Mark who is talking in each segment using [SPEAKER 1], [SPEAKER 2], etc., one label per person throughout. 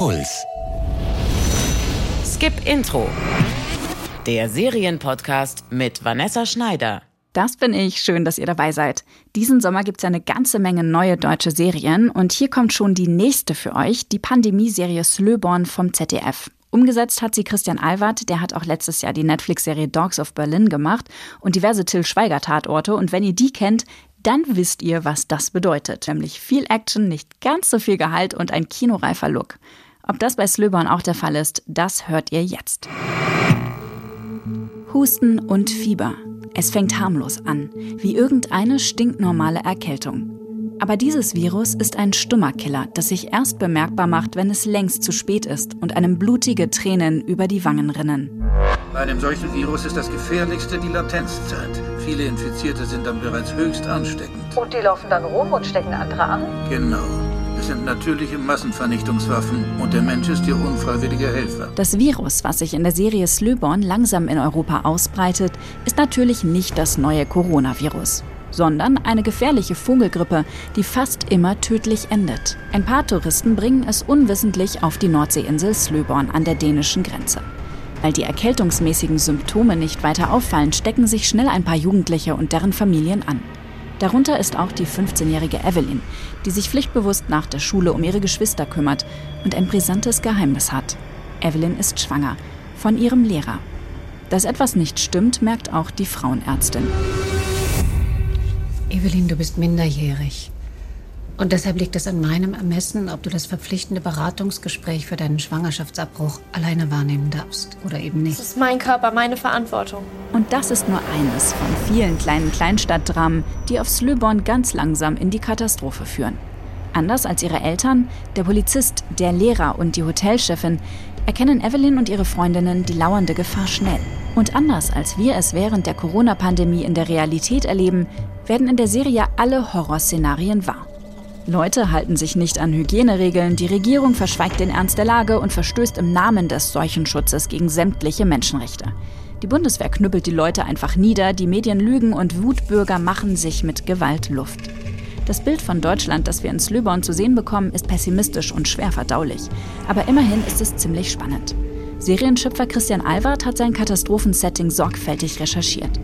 [SPEAKER 1] Puls.
[SPEAKER 2] Skip Intro. Der Serienpodcast mit Vanessa Schneider.
[SPEAKER 3] Das bin ich. Schön, dass ihr dabei seid. Diesen Sommer gibt es ja eine ganze Menge neue deutsche Serien und hier kommt schon die nächste für euch, die Pandemie-Serie Slöborn vom ZDF. Umgesetzt hat sie Christian Alward, der hat auch letztes Jahr die Netflix-Serie Dogs of Berlin gemacht und diverse Till Schweiger-Tatorte. Und wenn ihr die kennt, dann wisst ihr, was das bedeutet. Nämlich viel Action, nicht ganz so viel Gehalt und ein kinoreifer Look. Ob das bei Slöborn auch der Fall ist, das hört ihr jetzt. Husten und Fieber. Es fängt harmlos an, wie irgendeine stinknormale Erkältung. Aber dieses Virus ist ein stummer Killer, das sich erst bemerkbar macht, wenn es längst zu spät ist und einem blutige Tränen über die Wangen rinnen.
[SPEAKER 4] Bei einem solchen Virus ist das gefährlichste die Latenzzeit. Viele Infizierte sind dann bereits höchst ansteckend.
[SPEAKER 5] Und die laufen dann rum und stecken andere an?
[SPEAKER 4] Genau. Es sind natürliche Massenvernichtungswaffen und der Mensch ist ihr unfreiwilliger Helfer.
[SPEAKER 3] Das Virus, was sich in der Serie Slöborn langsam in Europa ausbreitet, ist natürlich nicht das neue Coronavirus sondern eine gefährliche Vogelgrippe, die fast immer tödlich endet. Ein paar Touristen bringen es unwissentlich auf die Nordseeinsel Slöborn an der dänischen Grenze. Weil die erkältungsmäßigen Symptome nicht weiter auffallen, stecken sich schnell ein paar Jugendliche und deren Familien an. Darunter ist auch die 15-jährige Evelyn, die sich pflichtbewusst nach der Schule um ihre Geschwister kümmert und ein brisantes Geheimnis hat. Evelyn ist schwanger von ihrem Lehrer. Dass etwas nicht stimmt, merkt auch die Frauenärztin.
[SPEAKER 6] Evelyn, du bist minderjährig. Und deshalb liegt es an meinem Ermessen, ob du das verpflichtende Beratungsgespräch für deinen Schwangerschaftsabbruch alleine wahrnehmen darfst oder eben nicht.
[SPEAKER 7] Das ist mein Körper, meine Verantwortung.
[SPEAKER 3] Und das ist nur eines von vielen kleinen Kleinstadtdramen, die auf Slöborn ganz langsam in die Katastrophe führen. Anders als ihre Eltern, der Polizist, der Lehrer und die Hotelchefin erkennen Evelyn und ihre Freundinnen die lauernde Gefahr schnell. Und anders als wir es während der Corona-Pandemie in der Realität erleben, werden in der Serie alle Horrorszenarien wahr. Leute halten sich nicht an Hygieneregeln, die Regierung verschweigt den Ernst der Lage und verstößt im Namen des Seuchenschutzes gegen sämtliche Menschenrechte. Die Bundeswehr knüppelt die Leute einfach nieder, die Medien lügen und Wutbürger machen sich mit Gewalt Luft. Das Bild von Deutschland, das wir in Slöborn zu sehen bekommen, ist pessimistisch und schwer verdaulich. Aber immerhin ist es ziemlich spannend. Serienschöpfer Christian Alward hat sein Katastrophensetting sorgfältig recherchiert.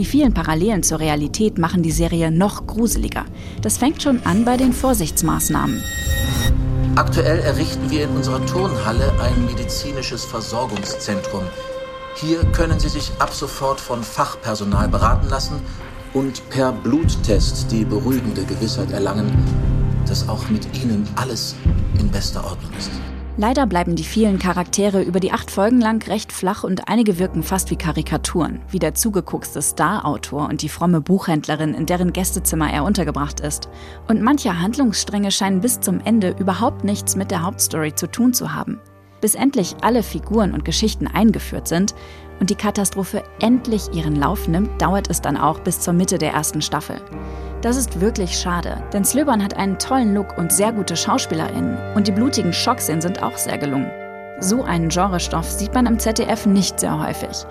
[SPEAKER 3] Die vielen Parallelen zur Realität machen die Serie noch gruseliger. Das fängt schon an bei den Vorsichtsmaßnahmen.
[SPEAKER 8] Aktuell errichten wir in unserer Turnhalle ein medizinisches Versorgungszentrum. Hier können Sie sich ab sofort von Fachpersonal beraten lassen und per Bluttest die beruhigende Gewissheit erlangen, dass auch mit Ihnen alles in bester Ordnung ist.
[SPEAKER 3] Leider bleiben die vielen Charaktere über die acht Folgen lang recht flach und einige wirken fast wie Karikaturen, wie der zugeguckste Star-Autor und die fromme Buchhändlerin, in deren Gästezimmer er untergebracht ist. Und manche Handlungsstränge scheinen bis zum Ende überhaupt nichts mit der Hauptstory zu tun zu haben. Bis endlich alle Figuren und Geschichten eingeführt sind und die Katastrophe endlich ihren Lauf nimmt, dauert es dann auch bis zur Mitte der ersten Staffel. Das ist wirklich schade, denn Slöbern hat einen tollen Look und sehr gute SchauspielerInnen und die blutigen Schockszenen sind auch sehr gelungen. So einen Genrestoff sieht man im ZDF nicht sehr häufig.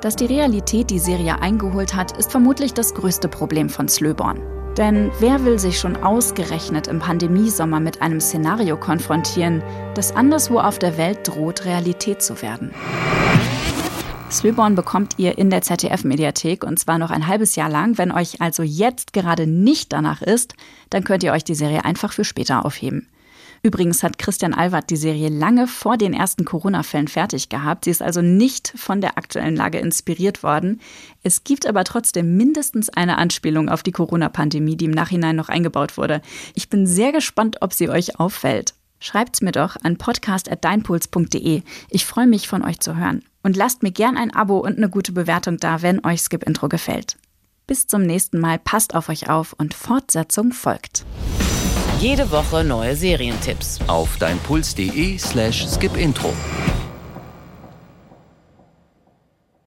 [SPEAKER 3] Dass die Realität die Serie eingeholt hat, ist vermutlich das größte Problem von Slöborn. Denn wer will sich schon ausgerechnet im Pandemiesommer mit einem Szenario konfrontieren, das anderswo auf der Welt droht, Realität zu werden? Slöborn bekommt ihr in der ZDF-Mediathek und zwar noch ein halbes Jahr lang. Wenn euch also jetzt gerade nicht danach ist, dann könnt ihr euch die Serie einfach für später aufheben. Übrigens hat Christian Alward die Serie lange vor den ersten Corona-Fällen fertig gehabt. Sie ist also nicht von der aktuellen Lage inspiriert worden. Es gibt aber trotzdem mindestens eine Anspielung auf die Corona-Pandemie, die im Nachhinein noch eingebaut wurde. Ich bin sehr gespannt, ob sie euch auffällt. Schreibt's mir doch an podcast.deinpuls.de. Ich freue mich, von euch zu hören. Und lasst mir gern ein Abo und eine gute Bewertung da, wenn euch Skip Intro gefällt. Bis zum nächsten Mal, passt auf euch auf und Fortsetzung folgt.
[SPEAKER 2] Jede Woche neue Serientipps
[SPEAKER 1] auf deinpuls.de slash skipintro.